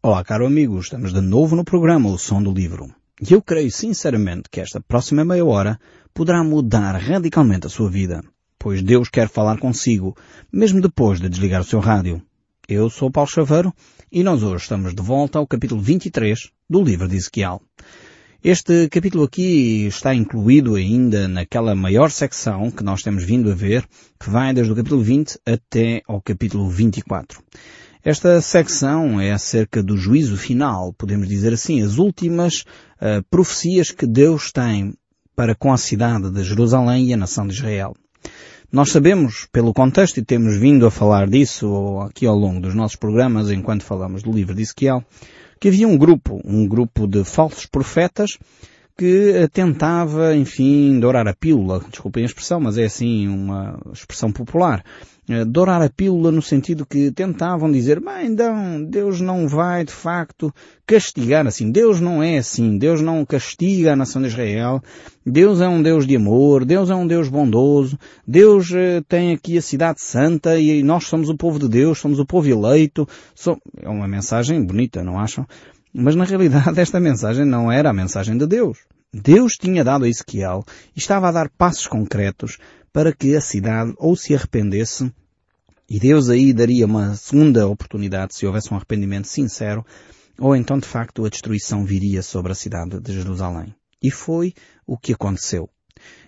Olá, caro amigo, estamos de novo no programa O Som do Livro. E eu creio sinceramente que esta próxima meia hora poderá mudar radicalmente a sua vida, pois Deus quer falar consigo, mesmo depois de desligar o seu rádio. Eu sou Paulo Chaveiro e nós hoje estamos de volta ao capítulo 23 do livro de Ezequiel. Este capítulo aqui está incluído ainda naquela maior secção que nós temos vindo a ver, que vai desde o capítulo 20 até ao capítulo 24. Esta secção é acerca do juízo final, podemos dizer assim, as últimas uh, profecias que Deus tem para com a cidade de Jerusalém e a nação de Israel. Nós sabemos, pelo contexto, e temos vindo a falar disso aqui ao longo dos nossos programas, enquanto falamos do livro de Ezequiel, que havia um grupo, um grupo de falsos profetas que tentava, enfim, dourar a pílula. Desculpem a expressão, mas é assim uma expressão popular. Eh, dourar a pílula no sentido que tentavam dizer, bem, então, Deus não vai de facto castigar assim. Deus não é assim. Deus não castiga a nação de Israel. Deus é um Deus de amor. Deus é um Deus bondoso. Deus eh, tem aqui a cidade santa e nós somos o povo de Deus, somos o povo eleito. É uma mensagem bonita, não acham? Mas na realidade esta mensagem não era a mensagem de Deus. Deus tinha dado a Ezequiel e estava a dar passos concretos para que a cidade ou se arrependesse e Deus aí daria uma segunda oportunidade se houvesse um arrependimento sincero ou então de facto a destruição viria sobre a cidade de Jerusalém. E foi o que aconteceu.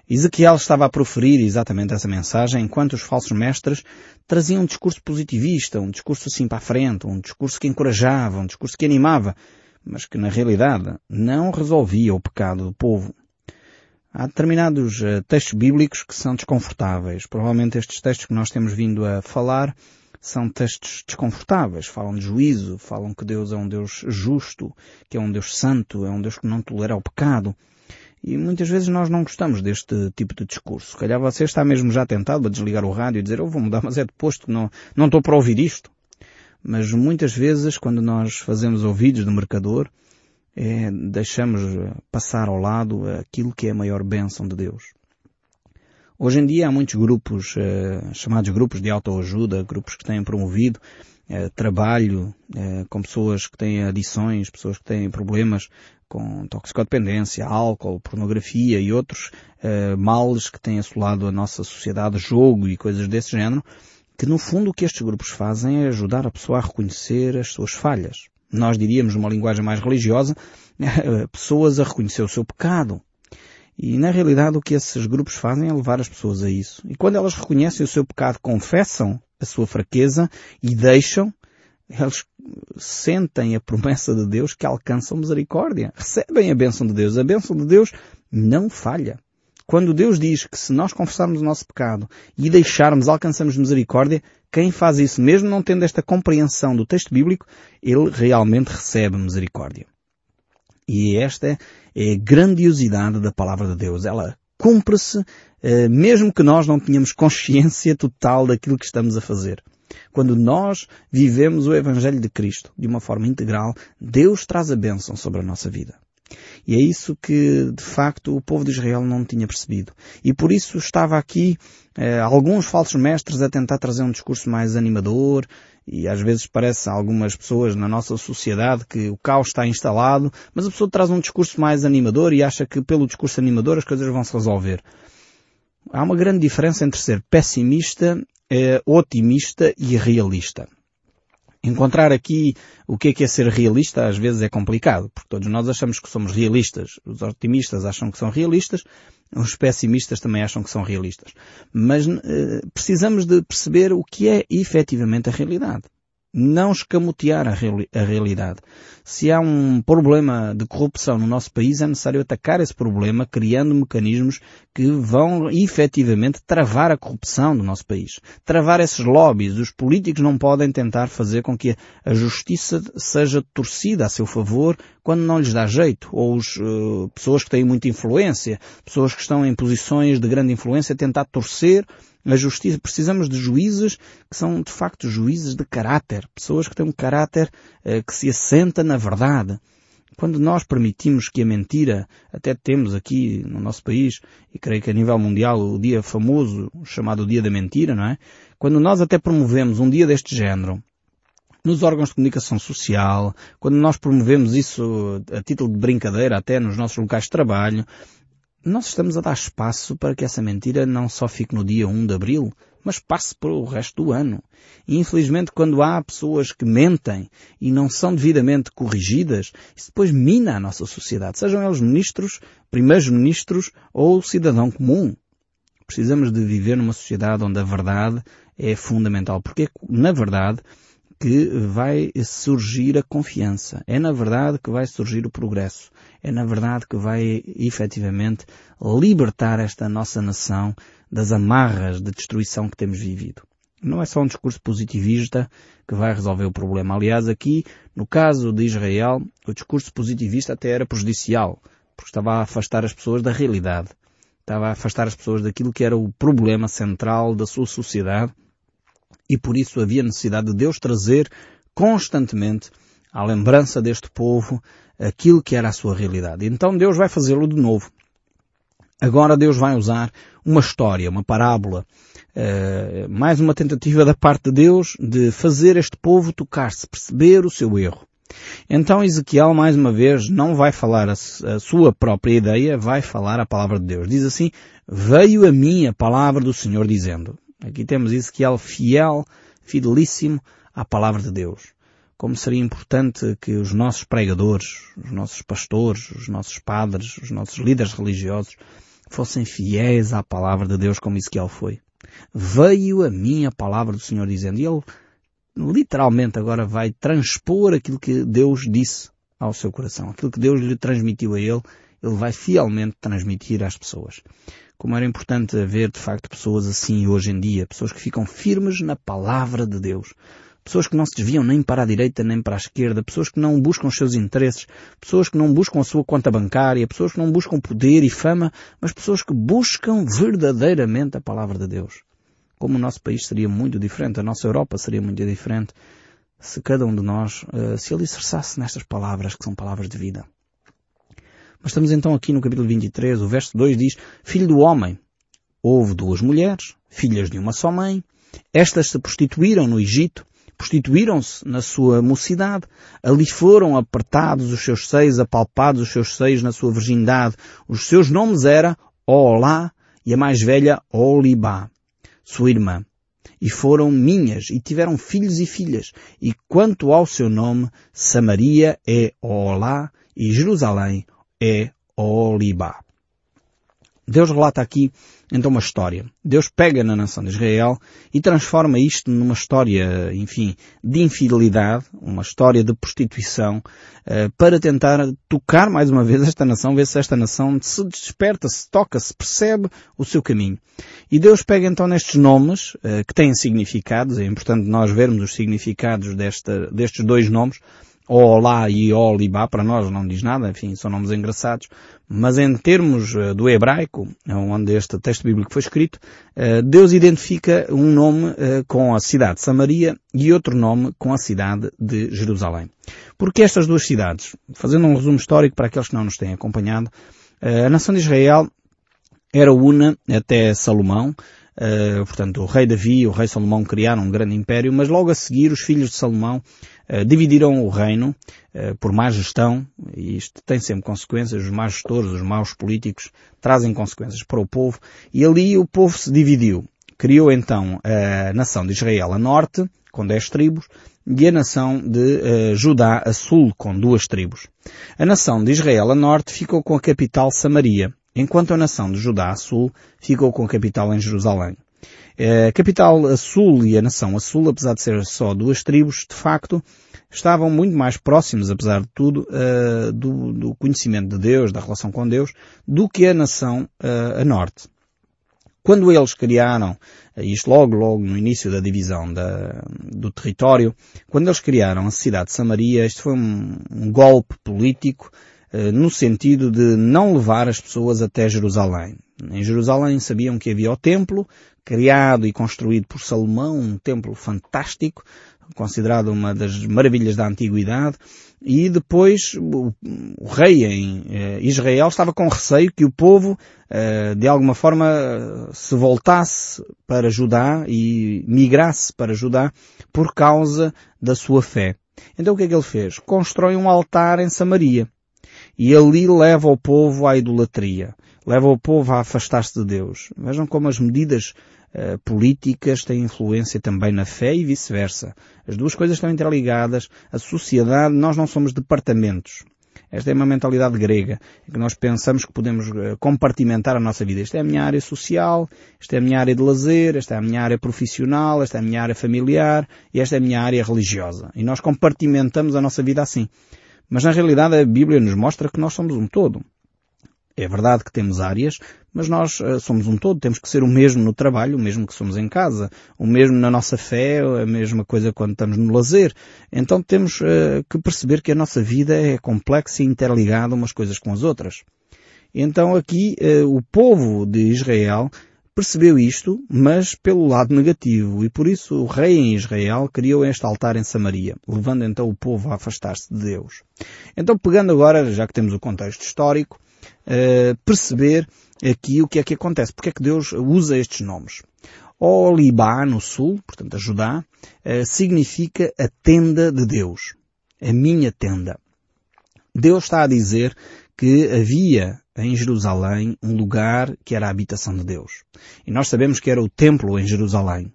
Ezequiel estava a proferir exatamente essa mensagem enquanto os falsos mestres traziam um discurso positivista, um discurso assim para a frente, um discurso que encorajava, um discurso que animava, mas que na realidade não resolvia o pecado do povo. Há determinados uh, textos bíblicos que são desconfortáveis. Provavelmente estes textos que nós temos vindo a falar são textos desconfortáveis. Falam de juízo, falam que Deus é um Deus justo, que é um Deus santo, é um Deus que não tolera o pecado. E muitas vezes nós não gostamos deste tipo de discurso. Se calhar você está mesmo já tentado a desligar o rádio e dizer, eu vou mudar, mas é depois que não, não estou para ouvir isto. Mas muitas vezes, quando nós fazemos ouvidos do mercador, é, deixamos passar ao lado aquilo que é a maior bênção de Deus. Hoje em dia há muitos grupos, eh, chamados grupos de autoajuda, grupos que têm promovido eh, trabalho eh, com pessoas que têm adições, pessoas que têm problemas com toxicodependência, álcool, pornografia e outros males que têm assolado a nossa sociedade, jogo e coisas desse género, que no fundo o que estes grupos fazem é ajudar a pessoa a reconhecer as suas falhas nós diríamos numa linguagem mais religiosa, pessoas a reconhecer o seu pecado. E na realidade o que esses grupos fazem é levar as pessoas a isso. E quando elas reconhecem o seu pecado, confessam a sua fraqueza e deixam, eles sentem a promessa de Deus que alcançam misericórdia. Recebem a bênção de Deus. A bênção de Deus não falha. Quando Deus diz que se nós confessarmos o nosso pecado e deixarmos, alcançamos misericórdia, quem faz isso, mesmo não tendo esta compreensão do texto bíblico, ele realmente recebe misericórdia. E esta é a grandiosidade da palavra de Deus. Ela cumpre-se eh, mesmo que nós não tenhamos consciência total daquilo que estamos a fazer. Quando nós vivemos o Evangelho de Cristo de uma forma integral, Deus traz a bênção sobre a nossa vida. E é isso que, de facto, o povo de Israel não tinha percebido. E por isso estava aqui eh, alguns falsos mestres a tentar trazer um discurso mais animador, e às vezes parece a algumas pessoas na nossa sociedade que o caos está instalado, mas a pessoa traz um discurso mais animador e acha que pelo discurso animador as coisas vão se resolver. Há uma grande diferença entre ser pessimista, eh, otimista e realista. Encontrar aqui o que é que é ser realista às vezes é complicado, porque todos nós achamos que somos realistas. Os otimistas acham que são realistas, os pessimistas também acham que são realistas. Mas eh, precisamos de perceber o que é efetivamente a realidade não escamotear a, reali a, realidade. Se há um problema de corrupção no nosso país, é necessário atacar esse problema criando mecanismos que vão efetivamente travar a corrupção do nosso país. Travar esses lobbies. Os políticos não podem tentar fazer com que a justiça seja torcida a seu favor quando não lhes dá jeito. Ou as uh, pessoas que têm muita influência, pessoas que estão em posições de grande influência, tentar torcer a justiça, precisamos de juízes que são de facto juízes de caráter, pessoas que têm um caráter eh, que se assenta na verdade. Quando nós permitimos que a mentira, até temos aqui no nosso país, e creio que a nível mundial, o dia famoso, chamado Dia da Mentira, não é? Quando nós até promovemos um dia deste género, nos órgãos de comunicação social, quando nós promovemos isso a título de brincadeira até nos nossos locais de trabalho, nós estamos a dar espaço para que essa mentira não só fique no dia 1 de Abril, mas passe para o resto do ano. E infelizmente quando há pessoas que mentem e não são devidamente corrigidas, isso depois mina a nossa sociedade, sejam eles ministros, primeiros ministros ou cidadão comum. Precisamos de viver numa sociedade onde a verdade é fundamental, porque na verdade que vai surgir a confiança. É na verdade que vai surgir o progresso. É na verdade que vai efetivamente libertar esta nossa nação das amarras de destruição que temos vivido. Não é só um discurso positivista que vai resolver o problema. Aliás, aqui, no caso de Israel, o discurso positivista até era prejudicial, porque estava a afastar as pessoas da realidade. Estava a afastar as pessoas daquilo que era o problema central da sua sociedade e por isso havia necessidade de Deus trazer constantemente à lembrança deste povo aquilo que era a sua realidade. Então Deus vai fazê-lo de novo. Agora Deus vai usar uma história, uma parábola, uh, mais uma tentativa da parte de Deus de fazer este povo tocar-se, perceber o seu erro. Então Ezequiel, mais uma vez, não vai falar a, a, sua própria ideia, vai falar a palavra de Deus. Diz assim, veio a mim a palavra do Senhor dizendo. Aqui temos Ezequiel fiel, fidelíssimo à palavra de Deus. Como seria importante que os nossos pregadores, os nossos pastores, os nossos padres, os nossos líderes religiosos fossem fiéis à palavra de Deus como Ezequiel foi. Veio a mim a palavra do Senhor dizendo, e ele literalmente agora vai transpor aquilo que Deus disse ao seu coração. Aquilo que Deus lhe transmitiu a ele, ele vai fielmente transmitir às pessoas como era importante haver de facto pessoas assim hoje em dia, pessoas que ficam firmes na palavra de Deus. Pessoas que não se desviam nem para a direita nem para a esquerda, pessoas que não buscam os seus interesses, pessoas que não buscam a sua conta bancária, pessoas que não buscam poder e fama, mas pessoas que buscam verdadeiramente a palavra de Deus. Como o nosso país seria muito diferente, a nossa Europa seria muito diferente se cada um de nós uh, se alicerçasse nestas palavras que são palavras de vida. Mas estamos então aqui no capítulo 23, o verso 2 diz, Filho do homem, houve duas mulheres, filhas de uma só mãe, estas se prostituíram no Egito, prostituíram-se na sua mocidade, ali foram apertados os seus seios, apalpados os seus seios na sua virgindade. Os seus nomes eram Olá e a mais velha Olibá, sua irmã. E foram minhas, e tiveram filhos e filhas. E quanto ao seu nome, Samaria é Olá e Jerusalém é Olibá. Deus relata aqui então uma história. Deus pega na nação de Israel e transforma isto numa história, enfim, de infidelidade, uma história de prostituição, eh, para tentar tocar mais uma vez esta nação, ver se esta nação se desperta, se toca, se percebe o seu caminho. E Deus pega então nestes nomes, eh, que têm significados, é importante nós vermos os significados desta, destes dois nomes, Olá e Olibá, para nós não diz nada, enfim, são nomes engraçados, mas em termos eh, do hebraico, onde este texto bíblico foi escrito, eh, Deus identifica um nome eh, com a cidade de Samaria e outro nome com a cidade de Jerusalém. Porque estas duas cidades, fazendo um resumo histórico para aqueles que não nos têm acompanhado, a nação de Israel era una até Salomão, Uh, portanto, o rei Davi e o rei Salomão criaram um grande império, mas logo a seguir os filhos de Salomão uh, dividiram o reino uh, por má gestão, e isto tem sempre consequências, os maus gestores, os maus políticos trazem consequências para o povo, e ali o povo se dividiu. Criou então a nação de Israel a norte, com dez tribos, e a nação de Judá a sul, com duas tribos. A nação de Israel a norte ficou com a capital Samaria, enquanto a nação de Judá a sul ficou com a capital em Jerusalém. A capital a sul e a nação a sul, apesar de ser só duas tribos, de facto, estavam muito mais próximos, apesar de tudo, do, do, conhecimento de Deus, da relação com Deus, do que a nação a norte. Quando eles criaram, isto logo, logo no início da divisão da, do território, quando eles criaram a cidade de Samaria, isto foi um, um golpe político no sentido de não levar as pessoas até Jerusalém. Em Jerusalém sabiam que havia o templo, criado e construído por Salomão, um templo fantástico, considerado uma das maravilhas da antiguidade, e depois o, o rei em eh, Israel estava com receio que o povo eh, de alguma forma se voltasse para Judá e migrasse para Judá por causa da sua fé. Então o que é que ele fez? Constrói um altar em Samaria. E ali leva o povo à idolatria. Leva o povo a afastar-se de Deus. Vejam como as medidas uh, políticas têm influência também na fé e vice-versa. As duas coisas estão interligadas. A sociedade, nós não somos departamentos. Esta é uma mentalidade grega, que nós pensamos que podemos eh, compartimentar a nossa vida. Esta é a minha área social, esta é a minha área de lazer, esta é a minha área profissional, esta é a minha área familiar e esta é a minha área religiosa. E nós compartimentamos a nossa vida assim. Mas na realidade a Bíblia nos mostra que nós somos um todo. É verdade que temos áreas, mas nós uh, somos um todo. Temos que ser o mesmo no trabalho, o mesmo que somos em casa, o mesmo na nossa fé, a mesma coisa quando estamos no lazer. Então temos uh, que perceber que a nossa vida é complexa e interligada umas coisas com as outras. Então aqui uh, o povo de Israel percebeu isto, mas pelo lado negativo, e por isso o rei em Israel criou este altar em Samaria, levando então o povo a afastar-se de Deus. Então pegando agora, já que temos o contexto histórico, uh, perceber aqui o que é que acontece, porque é que Deus usa estes nomes. Olibá, no sul, portanto a Judá, uh, significa a tenda de Deus. A minha tenda. Deus está a dizer que havia em Jerusalém um lugar que era a habitação de Deus. E nós sabemos que era o templo em Jerusalém.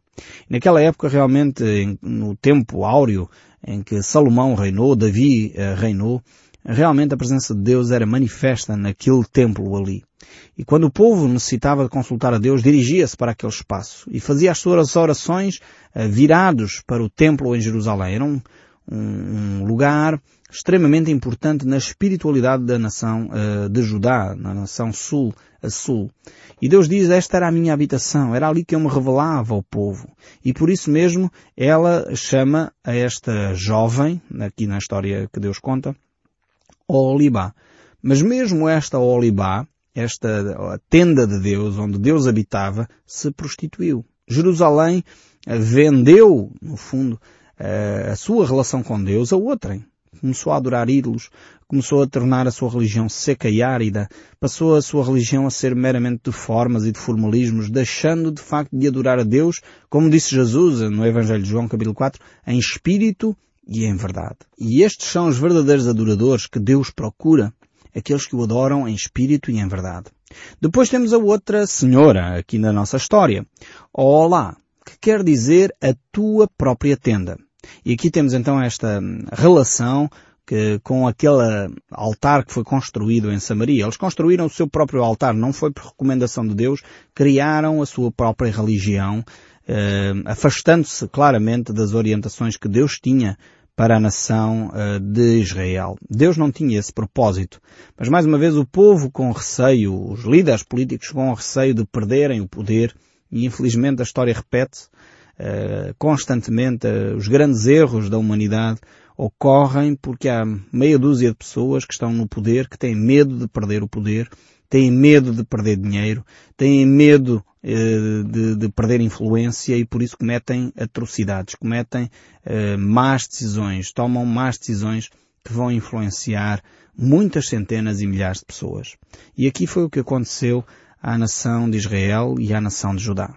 Naquela época, realmente, no tempo áureo em que Salomão reinou, Davi uh, reinou, realmente a presença de Deus era manifesta naquele templo ali. E quando o povo necessitava de consultar a Deus, dirigia-se para aquele espaço e fazia as suas orações uh, virados para o templo em Jerusalém. Era um, um lugar extremamente importante na espiritualidade da nação uh, de Judá, na nação sul a sul. E Deus diz, esta era a minha habitação, era ali que eu me revelava ao povo. E por isso mesmo ela chama a esta jovem, aqui na história que Deus conta, Olibá. Mas mesmo esta Olibá, esta tenda de Deus, onde Deus habitava, se prostituiu. Jerusalém vendeu, no fundo, eh, a sua relação com Deus a outrem começou a adorar ídolos, começou a tornar a sua religião seca e árida, passou a sua religião a ser meramente de formas e de formalismos, deixando de facto de adorar a Deus, como disse Jesus no Evangelho de João capítulo 4, em espírito e em verdade. E estes são os verdadeiros adoradores que Deus procura, aqueles que o adoram em espírito e em verdade. Depois temos a outra senhora aqui na nossa história, Olá, que quer dizer a tua própria tenda. E aqui temos então esta relação que, com aquele altar que foi construído em Samaria. Eles construíram o seu próprio altar, não foi por recomendação de Deus, criaram a sua própria religião, eh, afastando-se claramente das orientações que Deus tinha para a nação uh, de Israel. Deus não tinha esse propósito. Mas mais uma vez o povo com receio, os líderes políticos com receio de perderem o poder, e infelizmente a história repete, eh, constantemente uh, os grandes erros da humanidade ocorrem porque há meia dúzia de pessoas que estão no poder que têm medo de perder o poder, têm medo de perder dinheiro, têm medo uh, de, de, perder influência e por isso cometem atrocidades, cometem más decisões, tomam más decisões que vão influenciar muitas centenas e milhares de pessoas. E aqui foi o que aconteceu à nação de Israel e à nação de Judá.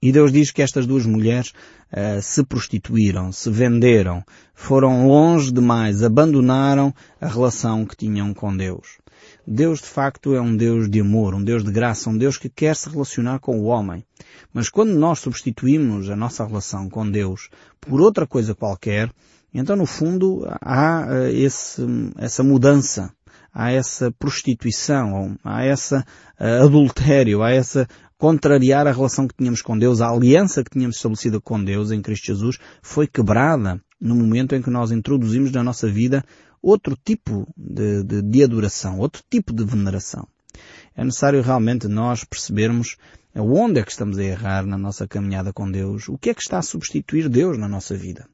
E Deus diz que estas duas mulheres uh, se prostituíram, se venderam, foram longe demais, abandonaram a relação que tinham com Deus. Deus de facto é um Deus de amor, um Deus de graça, um Deus que quer se relacionar com o homem. Mas quando nós substituímos a nossa relação com Deus por outra coisa qualquer, então no fundo há uh, esse, essa mudança, há essa prostituição, há essa uh, adultério, há essa contrariar a relação que tínhamos com Deus, a aliança que tínhamos estabelecida com Deus em Cristo Jesus, foi quebrada no momento em que nós introduzimos na nossa vida outro tipo de, de, de adoração, outro tipo de veneração. É necessário realmente nós percebermos onde é que estamos a errar na nossa caminhada com Deus, o que é que está a substituir Deus na nossa vida.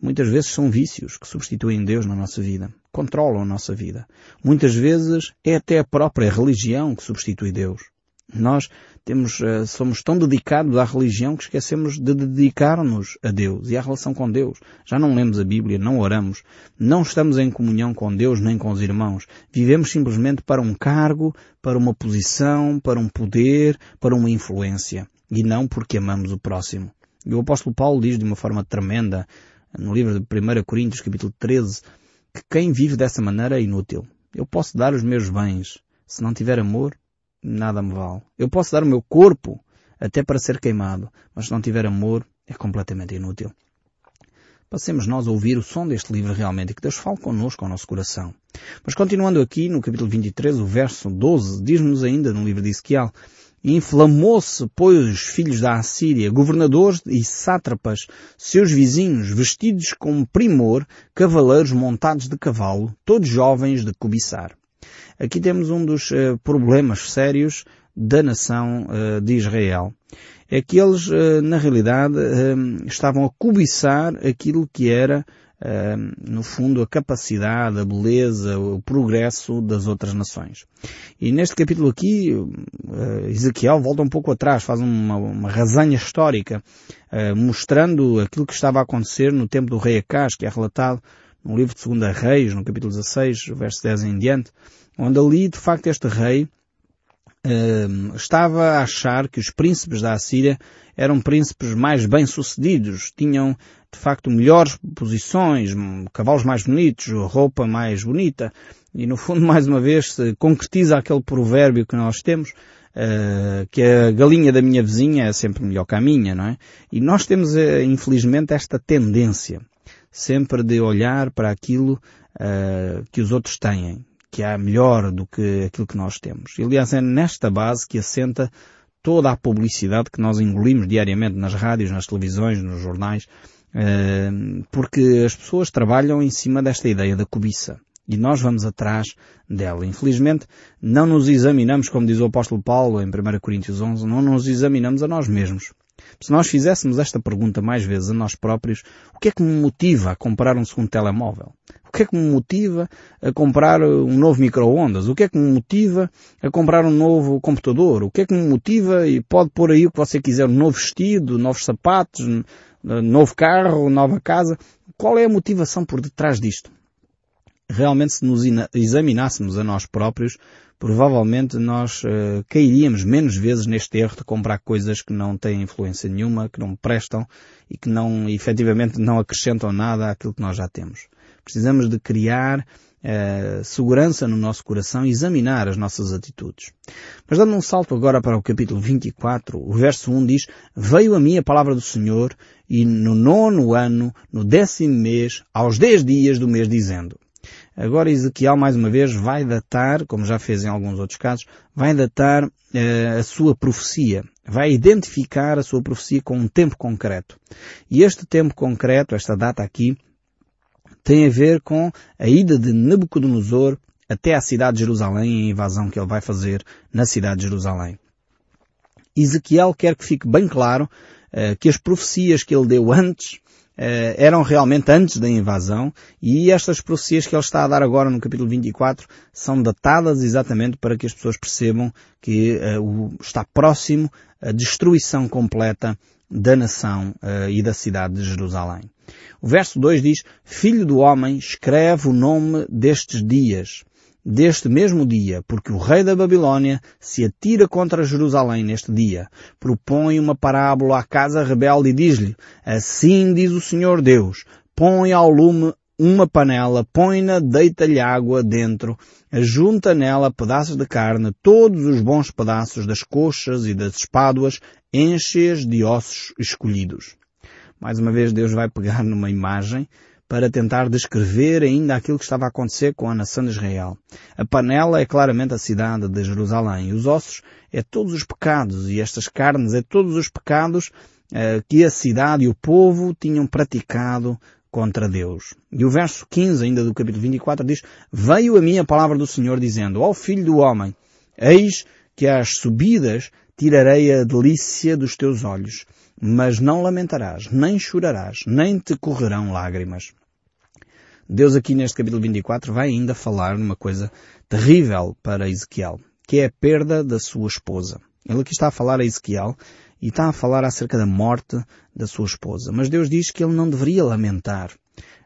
Muitas vezes são vícios que substituem Deus na nossa vida, controlam a nossa vida. Muitas vezes é até a própria religião que substitui Deus. Nós temos, uh, somos tão dedicados à religião que esquecemos de dedicar-nos a Deus e à relação com Deus. Já não lemos a Bíblia, não oramos, não estamos em comunhão com Deus nem com os irmãos. Vivemos simplesmente para um cargo, para uma posição, para um poder, para uma influência. E não porque amamos o próximo. E o apóstolo Paulo diz de uma forma tremenda, no livro de 1 Coríntios, capítulo 13, que quem vive dessa maneira é inútil. Eu posso dar os meus bens. Se não tiver amor, nada me vale. Eu posso dar o meu corpo até para ser queimado, mas se não tiver amor, é completamente inútil. Passemos nós a ouvir o som deste livro realmente e que Deus fale connosco, ao nosso coração. Mas continuando aqui no capítulo 23, o verso 12, diz-nos ainda no livro de Ezequiel, Inflamou-se, pois, os filhos da Assíria, governadores e sátrapas, seus vizinhos, vestidos com primor, cavaleiros montados de cavalo, todos jovens de cobiçar. Aqui temos um dos uh, problemas sérios da nação uh, de Israel. É que eles, uh, na realidade, estavam a cobiçar aquilo que era, no fundo, a capacidade, a beleza, o progresso das outras nações. E neste capítulo aqui, Ezequiel volta um pouco atrás, faz uma, uma razanha histórica, mostrando aquilo que estava a acontecer no tempo do rei Acaz, que é relatado no livro de 2 Reis, no capítulo 16, verso 10 em diante, onde ali, de facto, este rei uh, estava a achar que os príncipes da Assíria eram príncipes mais bem-sucedidos, tinham, de facto, melhores posições, cavalos mais bonitos, roupa mais bonita, e no fundo, mais uma vez, se concretiza aquele provérbio que nós temos, Uh, que a galinha da minha vizinha é sempre melhor que a minha, não é? E nós temos, uh, infelizmente, esta tendência sempre de olhar para aquilo uh, que os outros têm, que é melhor do que aquilo que nós temos. Aliás, é nesta base que assenta toda a publicidade que nós engolimos diariamente nas rádios, nas televisões, nos jornais, uh, porque as pessoas trabalham em cima desta ideia da cobiça. E nós vamos atrás dela. Infelizmente, não nos examinamos, como diz o apóstolo Paulo em 1 Coríntios 11, não nos examinamos a nós mesmos. Se nós fizéssemos esta pergunta mais vezes a nós próprios, o que é que me motiva a comprar um segundo telemóvel? O que é que me motiva a comprar um novo micro-ondas? O que é que me motiva a comprar um novo computador? O que é que me motiva, e pode pôr aí o que você quiser, um novo vestido, novos sapatos, novo carro, nova casa. Qual é a motivação por detrás disto? Realmente se nos examinássemos a nós próprios, provavelmente nós uh, cairíamos menos vezes neste erro de comprar coisas que não têm influência nenhuma, que não prestam e que não, efetivamente, não acrescentam nada àquilo que nós já temos. Precisamos de criar uh, segurança no nosso coração e examinar as nossas atitudes. Mas dando um salto agora para o capítulo 24, o verso 1 diz, Veio a mim a palavra do Senhor e no nono ano, no décimo mês, aos dez dias do mês, dizendo, Agora Ezequiel, mais uma vez, vai datar, como já fez em alguns outros casos, vai datar uh, a sua profecia. Vai identificar a sua profecia com um tempo concreto. E este tempo concreto, esta data aqui, tem a ver com a ida de Nabucodonosor até à cidade de Jerusalém e a invasão que ele vai fazer na cidade de Jerusalém. Ezequiel quer que fique bem claro uh, que as profecias que ele deu antes eh, eram realmente antes da invasão e estas profecias que ele está a dar agora no capítulo 24 são datadas exatamente para que as pessoas percebam que uh, está próximo a destruição completa da nação uh, e da cidade de Jerusalém. O verso 2 diz, Filho do homem, escreve o nome destes dias, deste mesmo dia, porque o rei da Babilônia se atira contra Jerusalém neste dia. Propõe uma parábola à casa rebelde e diz-lhe, assim diz o Senhor Deus, põe ao lume uma panela, põe-na, deita-lhe água dentro, junta nela pedaços de carne, todos os bons pedaços das coxas e das espáduas, enche-as de ossos escolhidos. Mais uma vez Deus vai pegar numa imagem para tentar descrever ainda aquilo que estava a acontecer com a nação de Israel. A panela é claramente a cidade de Jerusalém. Os ossos é todos os pecados e estas carnes é todos os pecados eh, que a cidade e o povo tinham praticado contra Deus. E o verso 15 ainda do capítulo 24 diz, Veio a mim a palavra do Senhor dizendo, ó filho do homem, eis que às subidas tirarei a delícia dos teus olhos, mas não lamentarás, nem chorarás, nem te correrão lágrimas. Deus aqui neste capítulo 24 vai ainda falar numa coisa terrível para Ezequiel, que é a perda da sua esposa. Ele aqui está a falar a Ezequiel e está a falar acerca da morte da sua esposa. Mas Deus diz que ele não deveria lamentar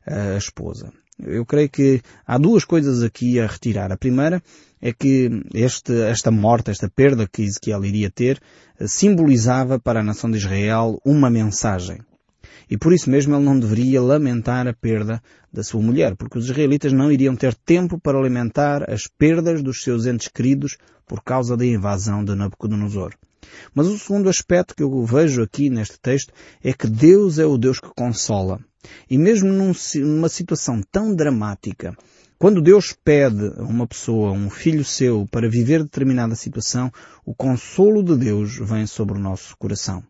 a esposa. Eu creio que há duas coisas aqui a retirar. A primeira é que este, esta morte, esta perda que Ezequiel iria ter, simbolizava para a nação de Israel uma mensagem. E por isso mesmo ele não deveria lamentar a perda da sua mulher, porque os israelitas não iriam ter tempo para lamentar as perdas dos seus entes queridos por causa da invasão de Nabucodonosor. Mas o segundo aspecto que eu vejo aqui neste texto é que Deus é o Deus que consola. E mesmo numa situação tão dramática, quando Deus pede a uma pessoa, um filho seu, para viver determinada situação, o consolo de Deus vem sobre o nosso coração.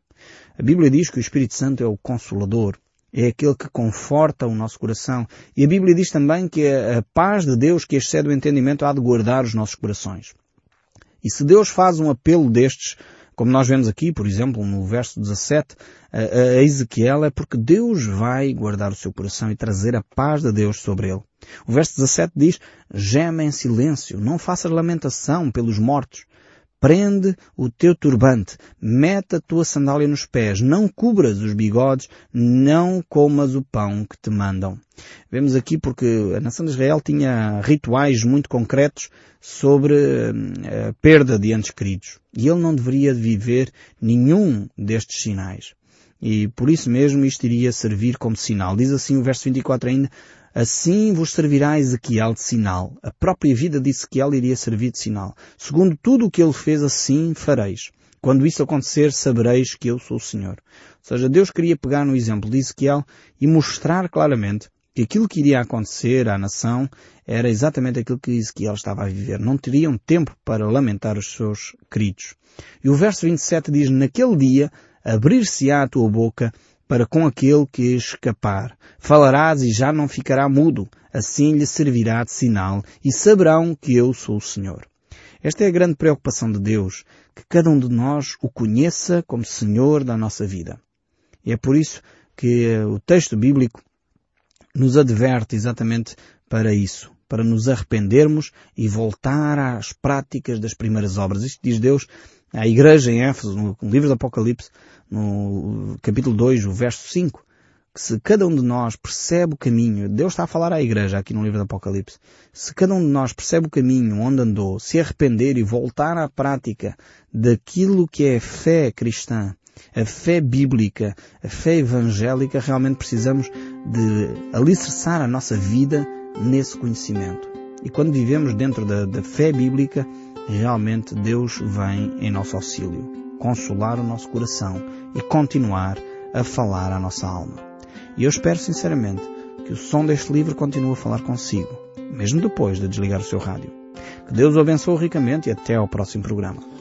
A Bíblia diz que o Espírito Santo é o consolador, é aquele que conforta o nosso coração. E a Bíblia diz também que a paz de Deus que excede o entendimento há de guardar os nossos corações. E se Deus faz um apelo destes como nós vemos aqui, por exemplo, no verso 17, a Ezequiel é porque Deus vai guardar o seu coração e trazer a paz de Deus sobre ele. O verso 17 diz, geme em silêncio, não faças lamentação pelos mortos. Prende o teu turbante, mete a tua sandália nos pés, não cubras os bigodes, não comas o pão que te mandam. Vemos aqui porque a nação de Israel tinha rituais muito concretos sobre eh, a perda de entes queridos. E ele não deveria viver nenhum destes sinais. E por isso mesmo isto iria servir como sinal. Diz assim o verso 24 ainda, Assim vos servirá Ezequiel de sinal. A própria vida de Ezequiel iria servir de sinal. Segundo tudo o que ele fez, assim fareis. Quando isso acontecer, sabereis que eu sou o Senhor. Ou seja, Deus queria pegar no exemplo de Ezequiel e mostrar claramente que aquilo que iria acontecer à nação era exatamente aquilo que Ezequiel estava a viver. Não teriam tempo para lamentar os seus queridos. E o verso 27 diz, naquele dia abrir-se-á a tua boca para com aquele que escapar. Falarás e já não ficará mudo, assim lhe servirá de sinal e saberão que eu sou o Senhor. Esta é a grande preocupação de Deus, que cada um de nós o conheça como Senhor da nossa vida. E é por isso que o texto bíblico nos adverte exatamente para isso, para nos arrependermos e voltar às práticas das primeiras obras. Isto diz Deus à igreja em Éfeso, no livro do Apocalipse, no capítulo 2, o verso 5, que se cada um de nós percebe o caminho, Deus está a falar à igreja aqui no livro do Apocalipse, se cada um de nós percebe o caminho onde andou, se arrepender e voltar à prática daquilo que é fé cristã, a fé bíblica, a fé evangélica, realmente precisamos de alicerçar a nossa vida nesse conhecimento. E quando vivemos dentro da, da fé bíblica, realmente Deus vem em nosso auxílio, consolar o nosso coração e continuar a falar à nossa alma. E eu espero sinceramente que o som deste livro continue a falar consigo, mesmo depois de desligar o seu rádio. Que Deus o abençoe ricamente e até ao próximo programa.